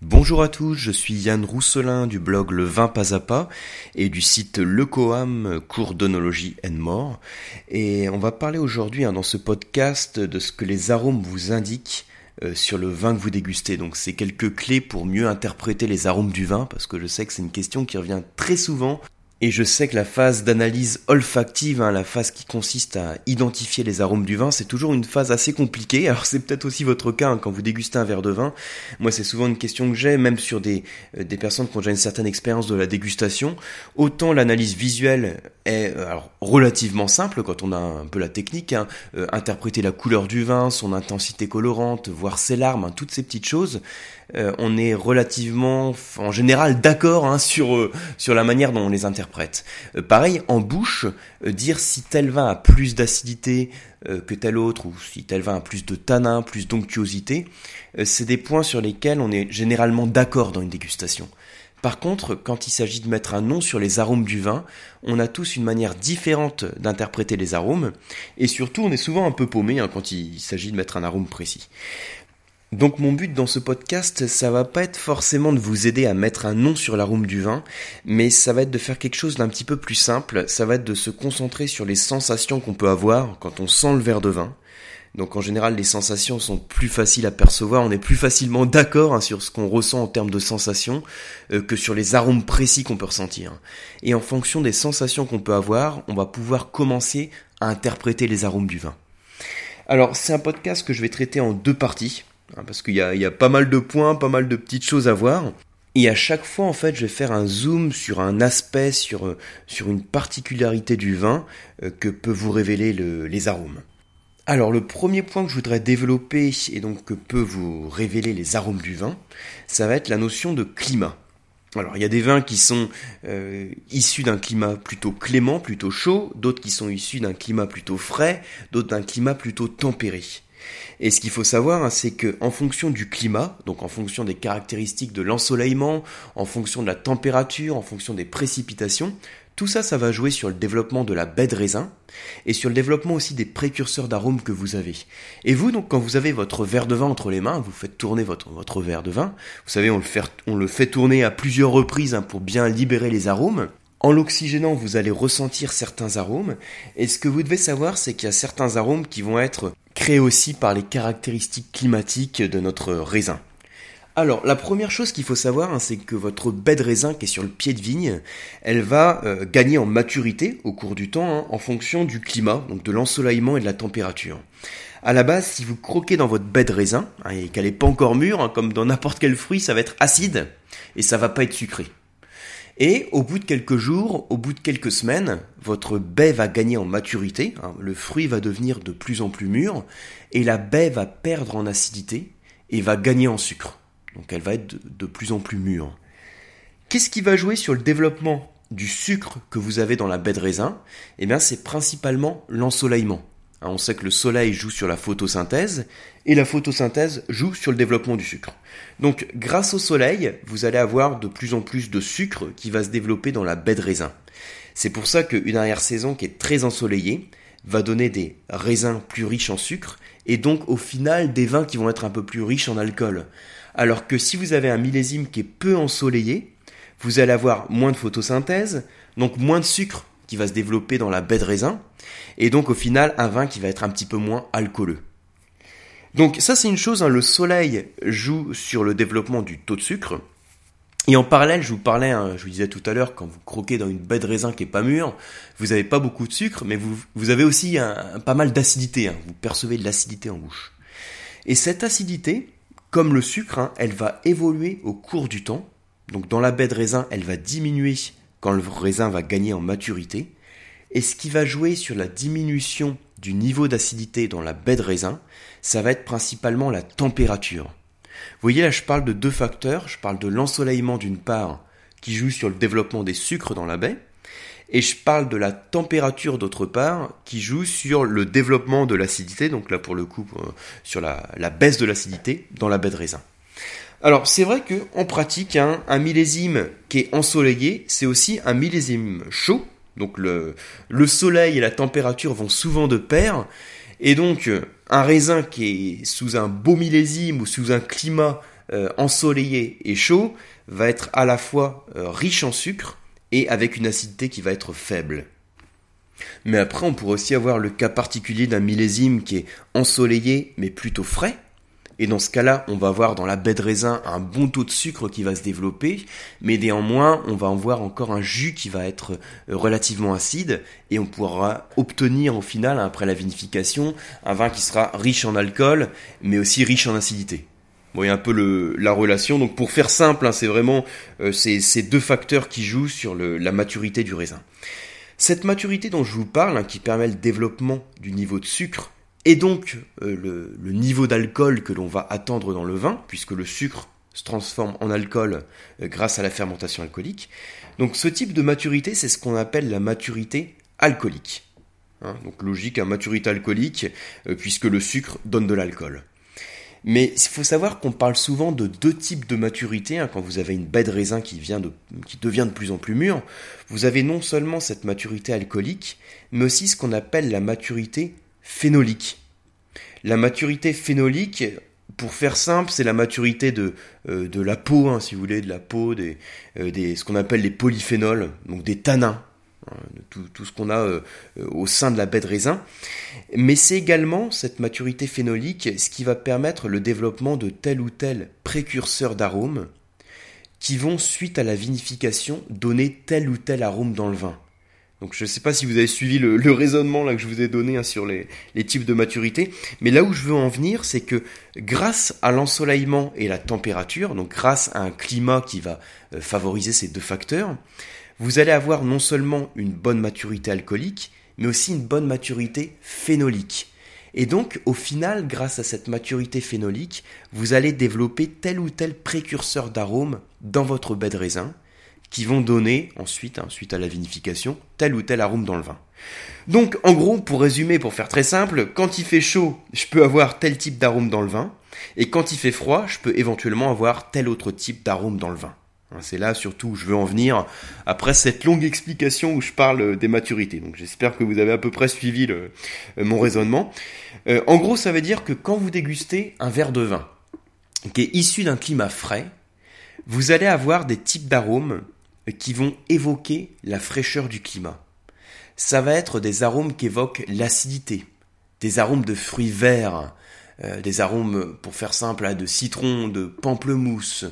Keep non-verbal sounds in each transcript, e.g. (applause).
Bonjour à tous, je suis Yann Rousselin du blog Le Vin Pas à Pas et du site Le Coam, cours d'onologie and more. Et on va parler aujourd'hui hein, dans ce podcast de ce que les arômes vous indiquent euh, sur le vin que vous dégustez. Donc c'est quelques clés pour mieux interpréter les arômes du vin parce que je sais que c'est une question qui revient très souvent et je sais que la phase d'analyse olfactive, hein, la phase qui consiste à identifier les arômes du vin, c'est toujours une phase assez compliquée. Alors c'est peut-être aussi votre cas hein, quand vous dégustez un verre de vin. Moi c'est souvent une question que j'ai, même sur des, euh, des personnes qui ont déjà une certaine expérience de la dégustation. Autant l'analyse visuelle est euh, relativement simple quand on a un peu la technique, hein, euh, interpréter la couleur du vin, son intensité colorante, voir ses larmes, toutes ces petites choses. Euh, on est relativement, en général, d'accord hein, sur euh, sur la manière dont on les interprète. Euh, pareil, en bouche, dire si tel vin a plus d'acidité que tel autre, ou si tel vin a plus de tanin, plus d'onctuosité, c'est des points sur lesquels on est généralement d'accord dans une dégustation. Par contre, quand il s'agit de mettre un nom sur les arômes du vin, on a tous une manière différente d'interpréter les arômes, et surtout on est souvent un peu paumé hein, quand il s'agit de mettre un arôme précis. Donc mon but dans ce podcast, ça va pas être forcément de vous aider à mettre un nom sur l'arôme du vin, mais ça va être de faire quelque chose d'un petit peu plus simple, ça va être de se concentrer sur les sensations qu'on peut avoir quand on sent le verre de vin. Donc en général, les sensations sont plus faciles à percevoir, on est plus facilement d'accord hein, sur ce qu'on ressent en termes de sensations euh, que sur les arômes précis qu'on peut ressentir. Et en fonction des sensations qu'on peut avoir, on va pouvoir commencer à interpréter les arômes du vin. Alors c'est un podcast que je vais traiter en deux parties. Hein, parce qu'il y a, pas mal de points, pas mal de petites choses à voir. Et à chaque fois, en fait, je vais faire un zoom sur un aspect, sur, euh, une particularité du vin euh, que peut vous révéler les arômes. Alors, le premier point que je voudrais développer et donc que peut vous révéler les arômes du vin, ça va être la notion de climat. Alors, il y a des vins qui sont euh, issus d'un climat plutôt clément, plutôt chaud, d'autres qui sont issus d'un climat plutôt frais, d'autres d'un climat plutôt tempéré. Et ce qu'il faut savoir, hein, c'est que en fonction du climat, donc en fonction des caractéristiques de l'ensoleillement, en fonction de la température, en fonction des précipitations, tout ça, ça va jouer sur le développement de la baie de raisin et sur le développement aussi des précurseurs d'arômes que vous avez. Et vous, donc, quand vous avez votre verre de vin entre les mains, vous faites tourner votre, verre de vin. Vous savez, on le fait, on le fait tourner à plusieurs reprises hein, pour bien libérer les arômes. En l'oxygénant, vous allez ressentir certains arômes. Et ce que vous devez savoir, c'est qu'il y a certains arômes qui vont être créés aussi par les caractéristiques climatiques de notre raisin. Alors, la première chose qu'il faut savoir, hein, c'est que votre baie de raisin qui est sur le pied de vigne, elle va euh, gagner en maturité au cours du temps hein, en fonction du climat, donc de l'ensoleillement et de la température. À la base, si vous croquez dans votre baie de raisin hein, et qu'elle n'est pas encore mûre, comme dans n'importe quel fruit, ça va être acide et ça va pas être sucré. Et au bout de quelques jours, au bout de quelques semaines, votre baie va gagner en maturité, hein, le fruit va devenir de plus en plus mûr, et la baie va perdre en acidité et va gagner en sucre. Donc elle va être de, plus en plus mûre. Qu'est-ce qui va jouer sur le développement du sucre que vous avez dans la baie de raisin? Eh bien c'est principalement l'ensoleillement. Hein, on sait que le soleil joue sur la photosynthèse et la photosynthèse joue sur le développement du sucre. Donc grâce au soleil, vous allez avoir de plus en plus de sucre qui va se développer dans la baie de raisin. C'est pour ça qu'une arrière-saison qui est très ensoleillée va donner des raisins plus riches en sucre et donc au final des vins qui vont être un peu plus riches en alcool. Alors que si vous avez un millésime qui est peu ensoleillé, vous allez avoir moins de photosynthèse, donc moins de sucre qui va se développer dans la baie de raisin, et donc au final un vin qui va être un petit peu moins alcooleux. Donc ça c'est une chose, hein, le soleil joue sur le développement du taux de sucre, et en parallèle, je vous parlais, hein, je vous disais tout à l'heure, quand vous croquez dans une baie de raisin qui est pas mûre, vous n'avez pas beaucoup de sucre, mais vous, avez aussi pas mal d'acidité. Hein, vous percevez de l'acidité en bouche. Et cette acidité, comme le sucre, elle va évoluer au cours du temps. Donc dans la baie de raisin, elle va diminuer quand le raisin va gagner en maturité. Et ce qui va jouer sur la diminution du niveau d'acidité dans la baie de raisin, ça va être principalement la température. Vous voyez là, je parle de deux facteurs. Je parle de l'ensoleillement d'une part, qui joue sur le développement des sucres dans la baie, et je parle de la température d'autre part, qui joue sur le développement de l'acidité, donc là pour le coup euh, sur la, baisse de l'acidité dans la baie de raisin. Alors c'est vrai que en pratique, un millésime qui est ensoleillé, c'est aussi un millésime chaud. Donc le, le soleil et la température vont souvent de pair. Et donc un raisin qui est sous un beau millésime ou sous un climat euh, ensoleillé et chaud va être à la fois euh, riche en sucre et avec une acidité qui va être faible. Mais après, on pourrait aussi avoir le cas particulier d'un millésime qui est ensoleillé mais plutôt frais. Et dans ce cas-là, on va avoir dans la baie de raisin un bon taux de sucre qui va se développer, mais néanmoins, on va en voir encore un jus qui va être euh, relativement acide, et on pourra obtenir au final, après la vinification, un vin qui sera riche en alcool, mais aussi riche en acidité. Y a un peu le, la relation. Donc pour faire simple, hein, c'est vraiment euh, ces, deux facteurs qui jouent sur la maturité du raisin. Cette maturité dont je vous parle, hein, qui permet le développement du niveau de sucre, et donc euh, le, niveau d'alcool que l'on va attendre dans le vin, puisque le sucre se transforme en alcool euh, grâce à la fermentation alcoolique. Donc ce type de maturité, c'est ce qu'on appelle la maturité alcoolique. Hein, donc logique, maturité alcoolique, euh, puisque le sucre donne de l'alcool. Mais il faut savoir qu'on parle souvent de deux types de maturité. Hein. quand vous avez une baie de raisin qui, qui devient de plus en plus mûre, vous avez non seulement cette maturité alcoolique, mais aussi ce qu'on appelle la maturité phénolique. La maturité phénolique, pour faire simple, c'est la maturité de, euh, la peau, hein, si vous voulez, de la peau, des, euh, ce qu'on appelle les polyphénols, donc des tanins, hein, tout, tout, ce qu'on a euh, au sein de la baie de raisin. Mais c'est également cette maturité phénolique ce qui va permettre le développement de tel ou tel précurseur d'arômes qui vont, suite à la vinification, donner tel ou tel arôme dans le vin. Donc je ne sais pas si vous avez suivi le, raisonnement que je vous ai donné hein, sur les, les, types de maturité, mais là où je veux en venir, c'est que grâce à l'ensoleillement et la température, donc grâce à un climat qui va euh, favoriser ces deux facteurs, vous allez avoir non seulement une bonne maturité alcoolique, mais aussi une bonne maturité phénolique. Et donc, au final, grâce à cette maturité phénolique, vous allez développer tel ou tel précurseur d'arôme dans votre baie de raisin, qui vont donner ensuite, hein, suite à la vinification, tel ou tel arôme dans le vin. Donc, en gros, pour résumer, pour faire très simple, quand il fait chaud, je peux avoir tel type d'arôme dans le vin, et quand il fait froid, je peux éventuellement avoir tel autre type d'arôme dans le vin. Hein, c'est là surtout où je veux en venir après cette longue explication où je parle euh, des maturités. Donc j'espère que vous avez à peu près suivi euh, mon raisonnement. Euh, en gros, ça veut dire que quand vous dégustez un verre de vin qui est issu d'un climat frais, vous allez avoir des types d'arômes qui vont évoquer la fraîcheur du climat. Ça va être des arômes qui évoquent l'acidité, des arômes de fruits verts, euh, des arômes, pour faire simple, hein, de citron, de pamplemousse,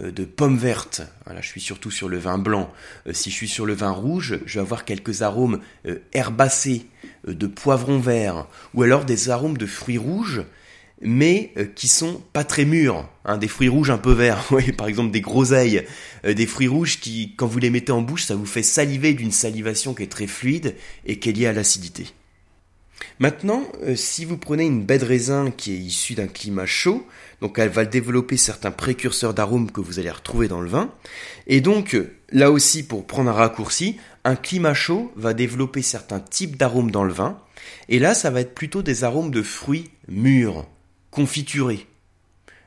euh, de pommes vertes. Voilà, je suis surtout sur le vin blanc. Euh, si je suis sur le vin rouge, je vais avoir quelques arômes herbacés, de poivron vert, ou alors des arômes de fruits rouges mais euh, qui sont pas très mûrs, hein, des fruits rouges un peu verts, (laughs) par exemple des groseilles, euh, des fruits rouges qui, quand vous les mettez en bouche, ça vous fait saliver d'une salivation qui est très fluide et qui est liée à l'acidité. Maintenant, euh, si vous prenez une baie de raisin qui est issue d'un climat chaud, donc elle va développer certains précurseurs d'arômes que vous allez retrouver dans le vin, et donc là aussi pour prendre un raccourci, un climat chaud va développer certains types d'arômes dans le vin, et là ça va être plutôt des arômes de fruits mûrs, confituré,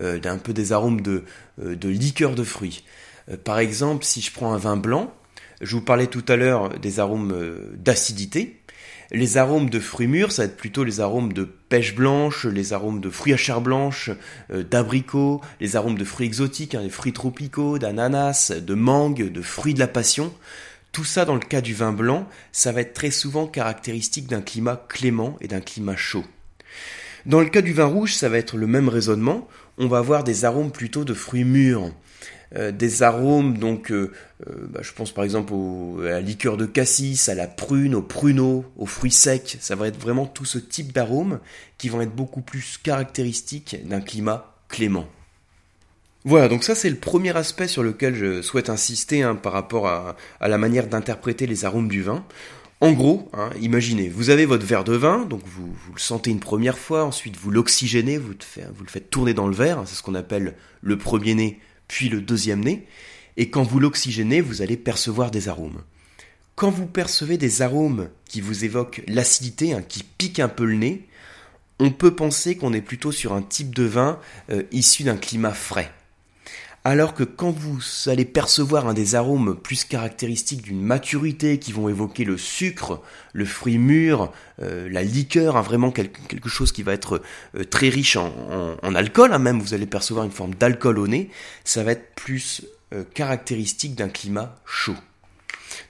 euh, d'un peu des arômes de, euh, de liqueur de fruits. Euh, par exemple, si je prends un vin blanc, je vous parlais tout à l'heure des arômes d'acidité. Les arômes de fruits mûrs, ça va être plutôt les arômes de pêche blanche, les arômes de fruits à chair blanche, d'abricots, les arômes de fruits exotiques, hein, des fruits tropicaux, d'ananas, de mangue, de fruits de la passion. Tout ça, dans le cas du vin blanc, ça va être très souvent caractéristique d'un climat clément et d'un climat chaud. Dans le cas du vin rouge, ça va être le même raisonnement. On va avoir des arômes plutôt de fruits mûrs. Euh, des arômes, donc euh, euh, bah, je pense par exemple à la liqueur de cassis, à la prune, au pruneau, aux fruits secs. Ça va être vraiment tout ce type d'arômes qui vont être beaucoup plus caractéristiques d'un climat clément. Voilà, donc ça c'est le premier aspect sur lequel je souhaite insister hein, par rapport à la manière d'interpréter les arômes du vin. En gros, hein, imaginez, vous avez votre verre de vin, donc vous, le sentez une première fois, ensuite vous l'oxygénez, vous, le faites tourner dans le verre, c'est ce qu'on appelle le premier nez, puis le deuxième nez, et quand vous l'oxygénez, vous allez percevoir des arômes. Quand vous percevez des arômes qui vous évoquent l'acidité, hein, qui piquent un peu le nez, on peut penser qu'on est plutôt sur un type de vin euh, issu d'un climat frais. Alors que quand vous allez percevoir un des arômes plus caractéristiques d'une maturité qui vont évoquer le sucre, le fruit mûr, euh, la liqueur, hein, vraiment quelque, chose qui va être euh, très riche en, alcool, hein, même vous allez percevoir une forme d'alcool au nez, ça va être plus euh, caractéristique d'un climat chaud.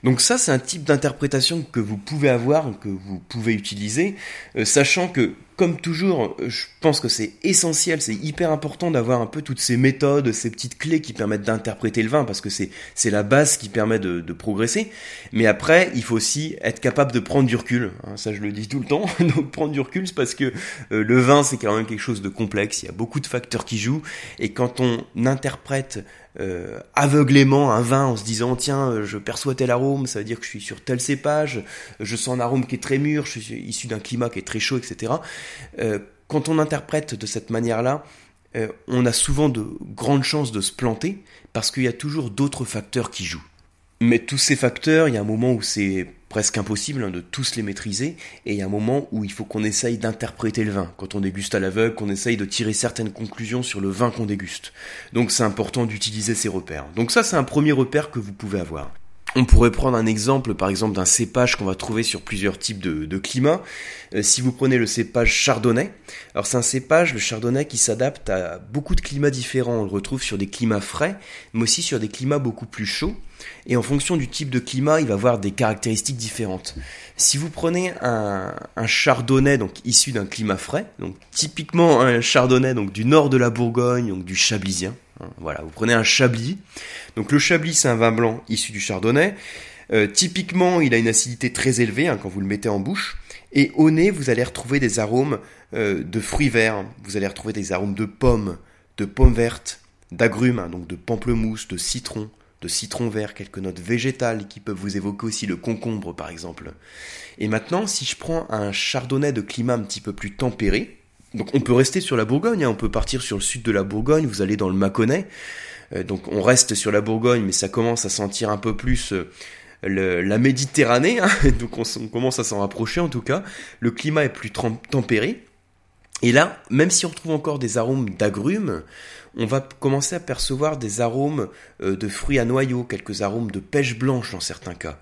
Donc ça, c'est un type d'interprétation que vous pouvez avoir, que vous pouvez utiliser, sachant que comme toujours, je pense que c'est essentiel, c'est hyper important d'avoir un peu toutes ces méthodes, ces petites clés qui permettent d'interpréter le vin, parce que c'est, c'est la base qui permet de, de, progresser. Mais après, il faut aussi être capable de prendre du recul. Hein, ça, je le dis tout le temps. (laughs) Donc, prendre du recul, c'est parce que euh, le vin, c'est quand même quelque chose de complexe. Il y a beaucoup de facteurs qui jouent. Et quand on interprète euh, aveuglément un vin en se disant tiens euh, je perçois tel arôme ça veut dire que je suis sur tel cépage je sens un arôme qui est très mûr je suis issu d'un climat qui est très chaud etc quand on interprète de cette manière-là, euh, on a souvent de grandes chances de se planter parce qu'il y a toujours d'autres facteurs qui jouent. Mais tous ces facteurs, il y a un moment où c'est presque impossible hein, de tous les maîtriser, et il y a un moment où il faut qu'on essaye d'interpréter le vin. Quand on déguste à l'aveugle, qu'on essaye de tirer certaines conclusions sur le vin qu'on déguste. Donc c'est important d'utiliser ces repères. Donc ça c'est un premier repère que vous pouvez avoir. On pourrait prendre un exemple, par exemple, d'un cépage qu'on va trouver sur plusieurs types de, climats. Euh, si vous prenez le cépage chardonnay, alors c'est un cépage, le chardonnay, qui s'adapte à beaucoup de climats différents. On le retrouve sur des climats frais, mais aussi sur des climats beaucoup plus chauds. Et en fonction du type de climat, il va avoir des caractéristiques différentes. Si vous prenez un, chardonnay donc issu d'un climat frais, donc typiquement un chardonnay donc du nord de la Bourgogne, donc du chablisien, voilà, vous prenez un Chablis. Donc le Chablis, c'est un vin blanc issu du Chardonnay. Euh, typiquement, il a une acidité très élevée hein, quand vous le mettez en bouche. Et au nez, vous allez retrouver des arômes euh, de fruits verts. Vous allez retrouver des arômes de pommes, de pommes vertes, d'agrumes, hein, donc de pamplemousse, de citron, de citron vert, quelques notes végétales qui peuvent vous évoquer aussi le concombre par exemple. Et maintenant, si je prends un chardonnay de climat un petit peu plus tempéré, donc on peut rester sur la Bourgogne, hein. on peut partir sur le sud de la Bourgogne, vous allez dans le Mâconnais. Euh, donc on reste sur la Bourgogne, mais ça commence à sentir un peu plus euh, la Méditerranée, hein. (laughs) donc on, commence à s'en rapprocher en tout cas. Le climat est plus tempéré. Et là, même si on retrouve encore des arômes d'agrumes, on va commencer à percevoir des arômes euh, de fruits à noyaux, quelques arômes de pêche blanche dans certains cas.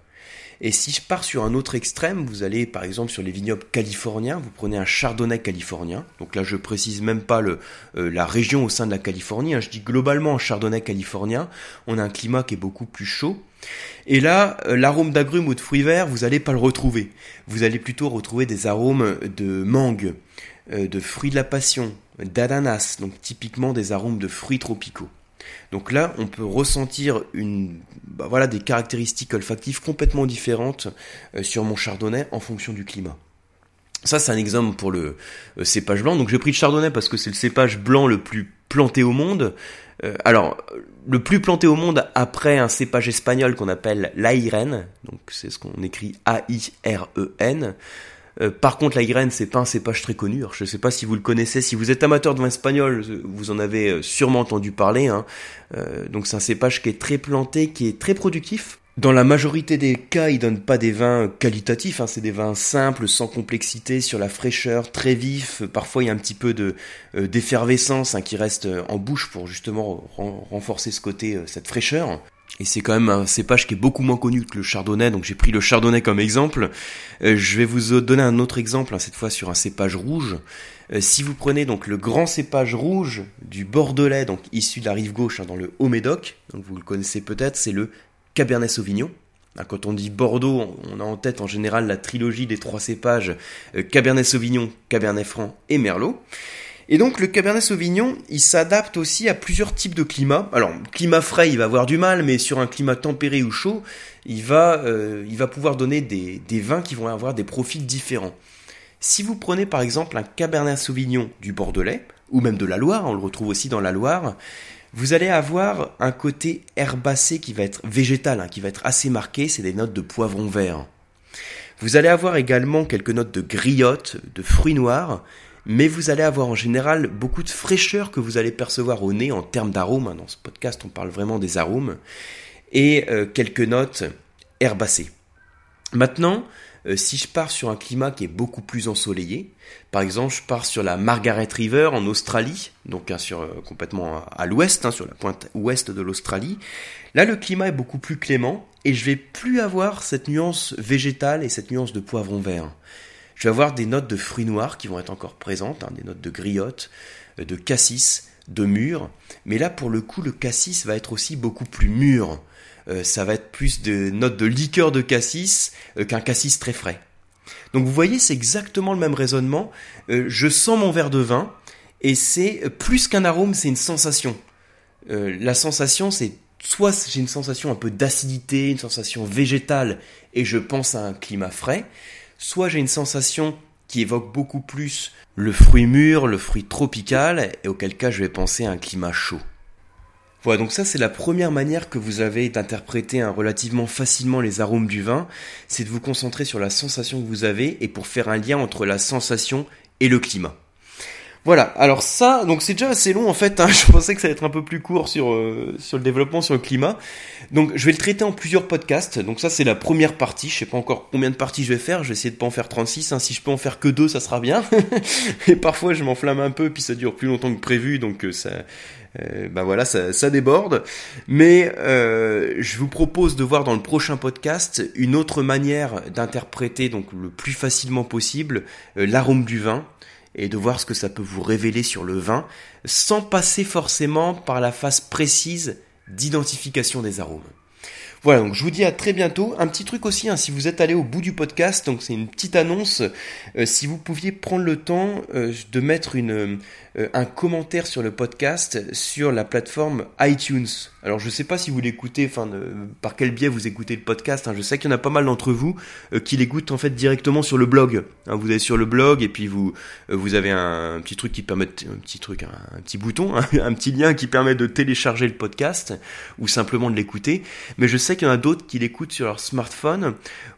Et si je pars sur un autre extrême, vous allez par exemple sur les vignobles californiens, vous prenez un chardonnay californien. Donc là, je précise même pas euh, la région au sein de la Californie. Hein. je dis globalement chardonnay californien. On a un climat qui est beaucoup plus chaud. Et là, euh, l'arôme d'agrumes ou de fruits verts, vous n'allez pas le retrouver. Vous allez plutôt retrouver des arômes de mangue, euh, de fruits de la passion, d'ananas, donc typiquement des arômes de fruits tropicaux. Donc là, on peut ressentir une, bah voilà, des caractéristiques olfactives complètement différentes euh, sur mon chardonnay en fonction du climat. Ça, c'est un exemple pour le euh, cépage blanc. Donc j'ai pris le chardonnay parce que c'est le cépage blanc le plus planté au monde. Euh, alors, le plus planté au monde après un cépage espagnol qu'on appelle l'Airen, donc c'est ce qu'on écrit A-I-R-E-N. Euh, par contre, la graine, c'est pas un cépage très connu. je ne sais pas si vous le connaissez. Si vous êtes amateur de vin espagnol, vous en avez euh, sûrement entendu parler. Hein. Euh, donc, c'est un cépage qui est très planté, qui est très productif. Dans la majorité des cas, il donne pas des vins qualitatifs. Hein. C'est des vins simples, sans complexité, sur la fraîcheur, très vif. Parfois, il y a un petit peu de d'effervescence hein, qui reste en bouche pour justement renforcer ce côté, cette fraîcheur. Et c'est quand même un cépage qui est beaucoup moins connu que le chardonnay, donc j'ai pris le chardonnay comme exemple. Euh, je vais vous donner un autre exemple, hein, cette fois sur un cépage rouge. Euh, si vous prenez donc le grand cépage rouge du Bordelais, donc issu de la rive gauche hein, dans le Haut-Médoc, vous le connaissez peut-être, c'est le Cabernet Sauvignon. Hein, quand on dit Bordeaux, on a en tête en général la trilogie des trois cépages euh, Cabernet Sauvignon, Cabernet Franc et Merlot. Et donc le Cabernet Sauvignon, il s'adapte aussi à plusieurs types de climats. Alors, climat frais, il va avoir du mal, mais sur un climat tempéré ou chaud, il va, euh, il va pouvoir donner des, vins qui vont avoir des profils différents. Si vous prenez par exemple un Cabernet Sauvignon du Bordelais, ou même de la Loire, on le retrouve aussi dans la Loire, vous allez avoir un côté herbacé qui va être végétal, hein, qui va être assez marqué, c'est des notes de poivron vert. Vous allez avoir également quelques notes de griotte, de fruits noirs, mais vous allez avoir en général beaucoup de fraîcheur que vous allez percevoir au nez en termes d'arômes. Dans ce podcast, on parle vraiment des arômes. Et euh, quelques notes herbacées. Maintenant, euh, si je pars sur un climat qui est beaucoup plus ensoleillé, par exemple, je pars sur la Margaret River en Australie, donc hein, sur, euh, complètement à, l'ouest, hein, sur la pointe ouest de l'Australie. Là, le climat est beaucoup plus clément et je vais plus avoir cette nuance végétale et cette nuance de poivron vert. Je vais avoir des notes de fruits noirs qui vont être encore présentes, hein, des notes de griotte, euh, de cassis, de mûr. Mais là, pour le coup, le cassis va être aussi beaucoup plus mûr. Euh, ça va être plus de notes de liqueur de cassis qu'un cassis très frais. Donc vous voyez, c'est exactement le même raisonnement. Euh, je sens mon verre de vin et c'est euh, plus qu'un arôme, c'est une sensation. Euh, la sensation, c'est soit j'ai une sensation un peu d'acidité, une sensation végétale et je pense à un climat frais, soit j'ai une sensation qui évoque beaucoup plus le fruit mûr, le fruit tropical et auquel cas je vais penser à un climat chaud. Voilà, donc ça c'est la première manière que vous avez d'interpréter relativement facilement les arômes du vin, c'est de vous concentrer sur la sensation que vous avez et pour faire un lien entre la sensation et le climat. Voilà, alors ça, donc c'est déjà assez long en fait, hein. (laughs) je pensais que ça allait être un peu plus court sur, euh, sur le développement, sur le climat. Donc je vais le traiter en plusieurs podcasts, donc ça c'est la première partie, je sais pas encore combien de parties je vais faire, je vais essayer de pas en faire 36, hein. si je peux en faire que deux ça sera bien. (laughs) Et parfois je m'enflamme un peu, puis ça dure plus longtemps que prévu, donc euh, ça... Euh, bah voilà, ça, déborde. Mais je vous propose de voir dans le prochain podcast une autre manière d'interpréter donc le plus facilement possible l'arôme du vin et de voir ce que ça peut vous révéler sur le vin, sans passer forcément par la phase précise d'identification des arômes. Voilà, donc je vous dis à très bientôt. Un petit truc aussi, hein, si vous êtes allé au bout du podcast, donc c'est une petite annonce, euh, si vous pouviez prendre le temps euh, de mettre euh, un commentaire sur le podcast sur la plateforme iTunes. Alors je sais pas si vous l'écoutez, enfin par quel biais vous écoutez le podcast. Hein. Je sais qu'il y en a pas mal d'entre vous euh, qui l'écoutent en fait directement sur le blog. Hein, vous allez sur le blog et puis vous euh, vous avez un, petit truc qui permet un petit truc, un, petit bouton, (laughs) un petit lien qui permet de télécharger le podcast ou simplement de l'écouter. Mais je sais qu'il y en a d'autres qui l'écoutent sur leur smartphone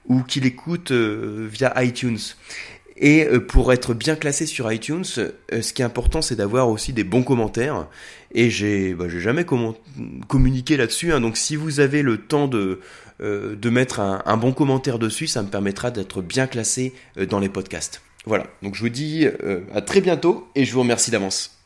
ou qui l'écoutent via iTunes. Et euh, pour être bien classé sur iTunes, euh, ce qui est important, c'est d'avoir aussi des bons commentaires. Et j'ai bah, jamais communiqué là-dessus. Hein. donc si vous avez le temps de, euh, de mettre un, un, bon commentaire dessus, ça me permettra d'être bien classé dans les podcasts. Voilà, donc je vous dis à très bientôt et je vous remercie d'avance.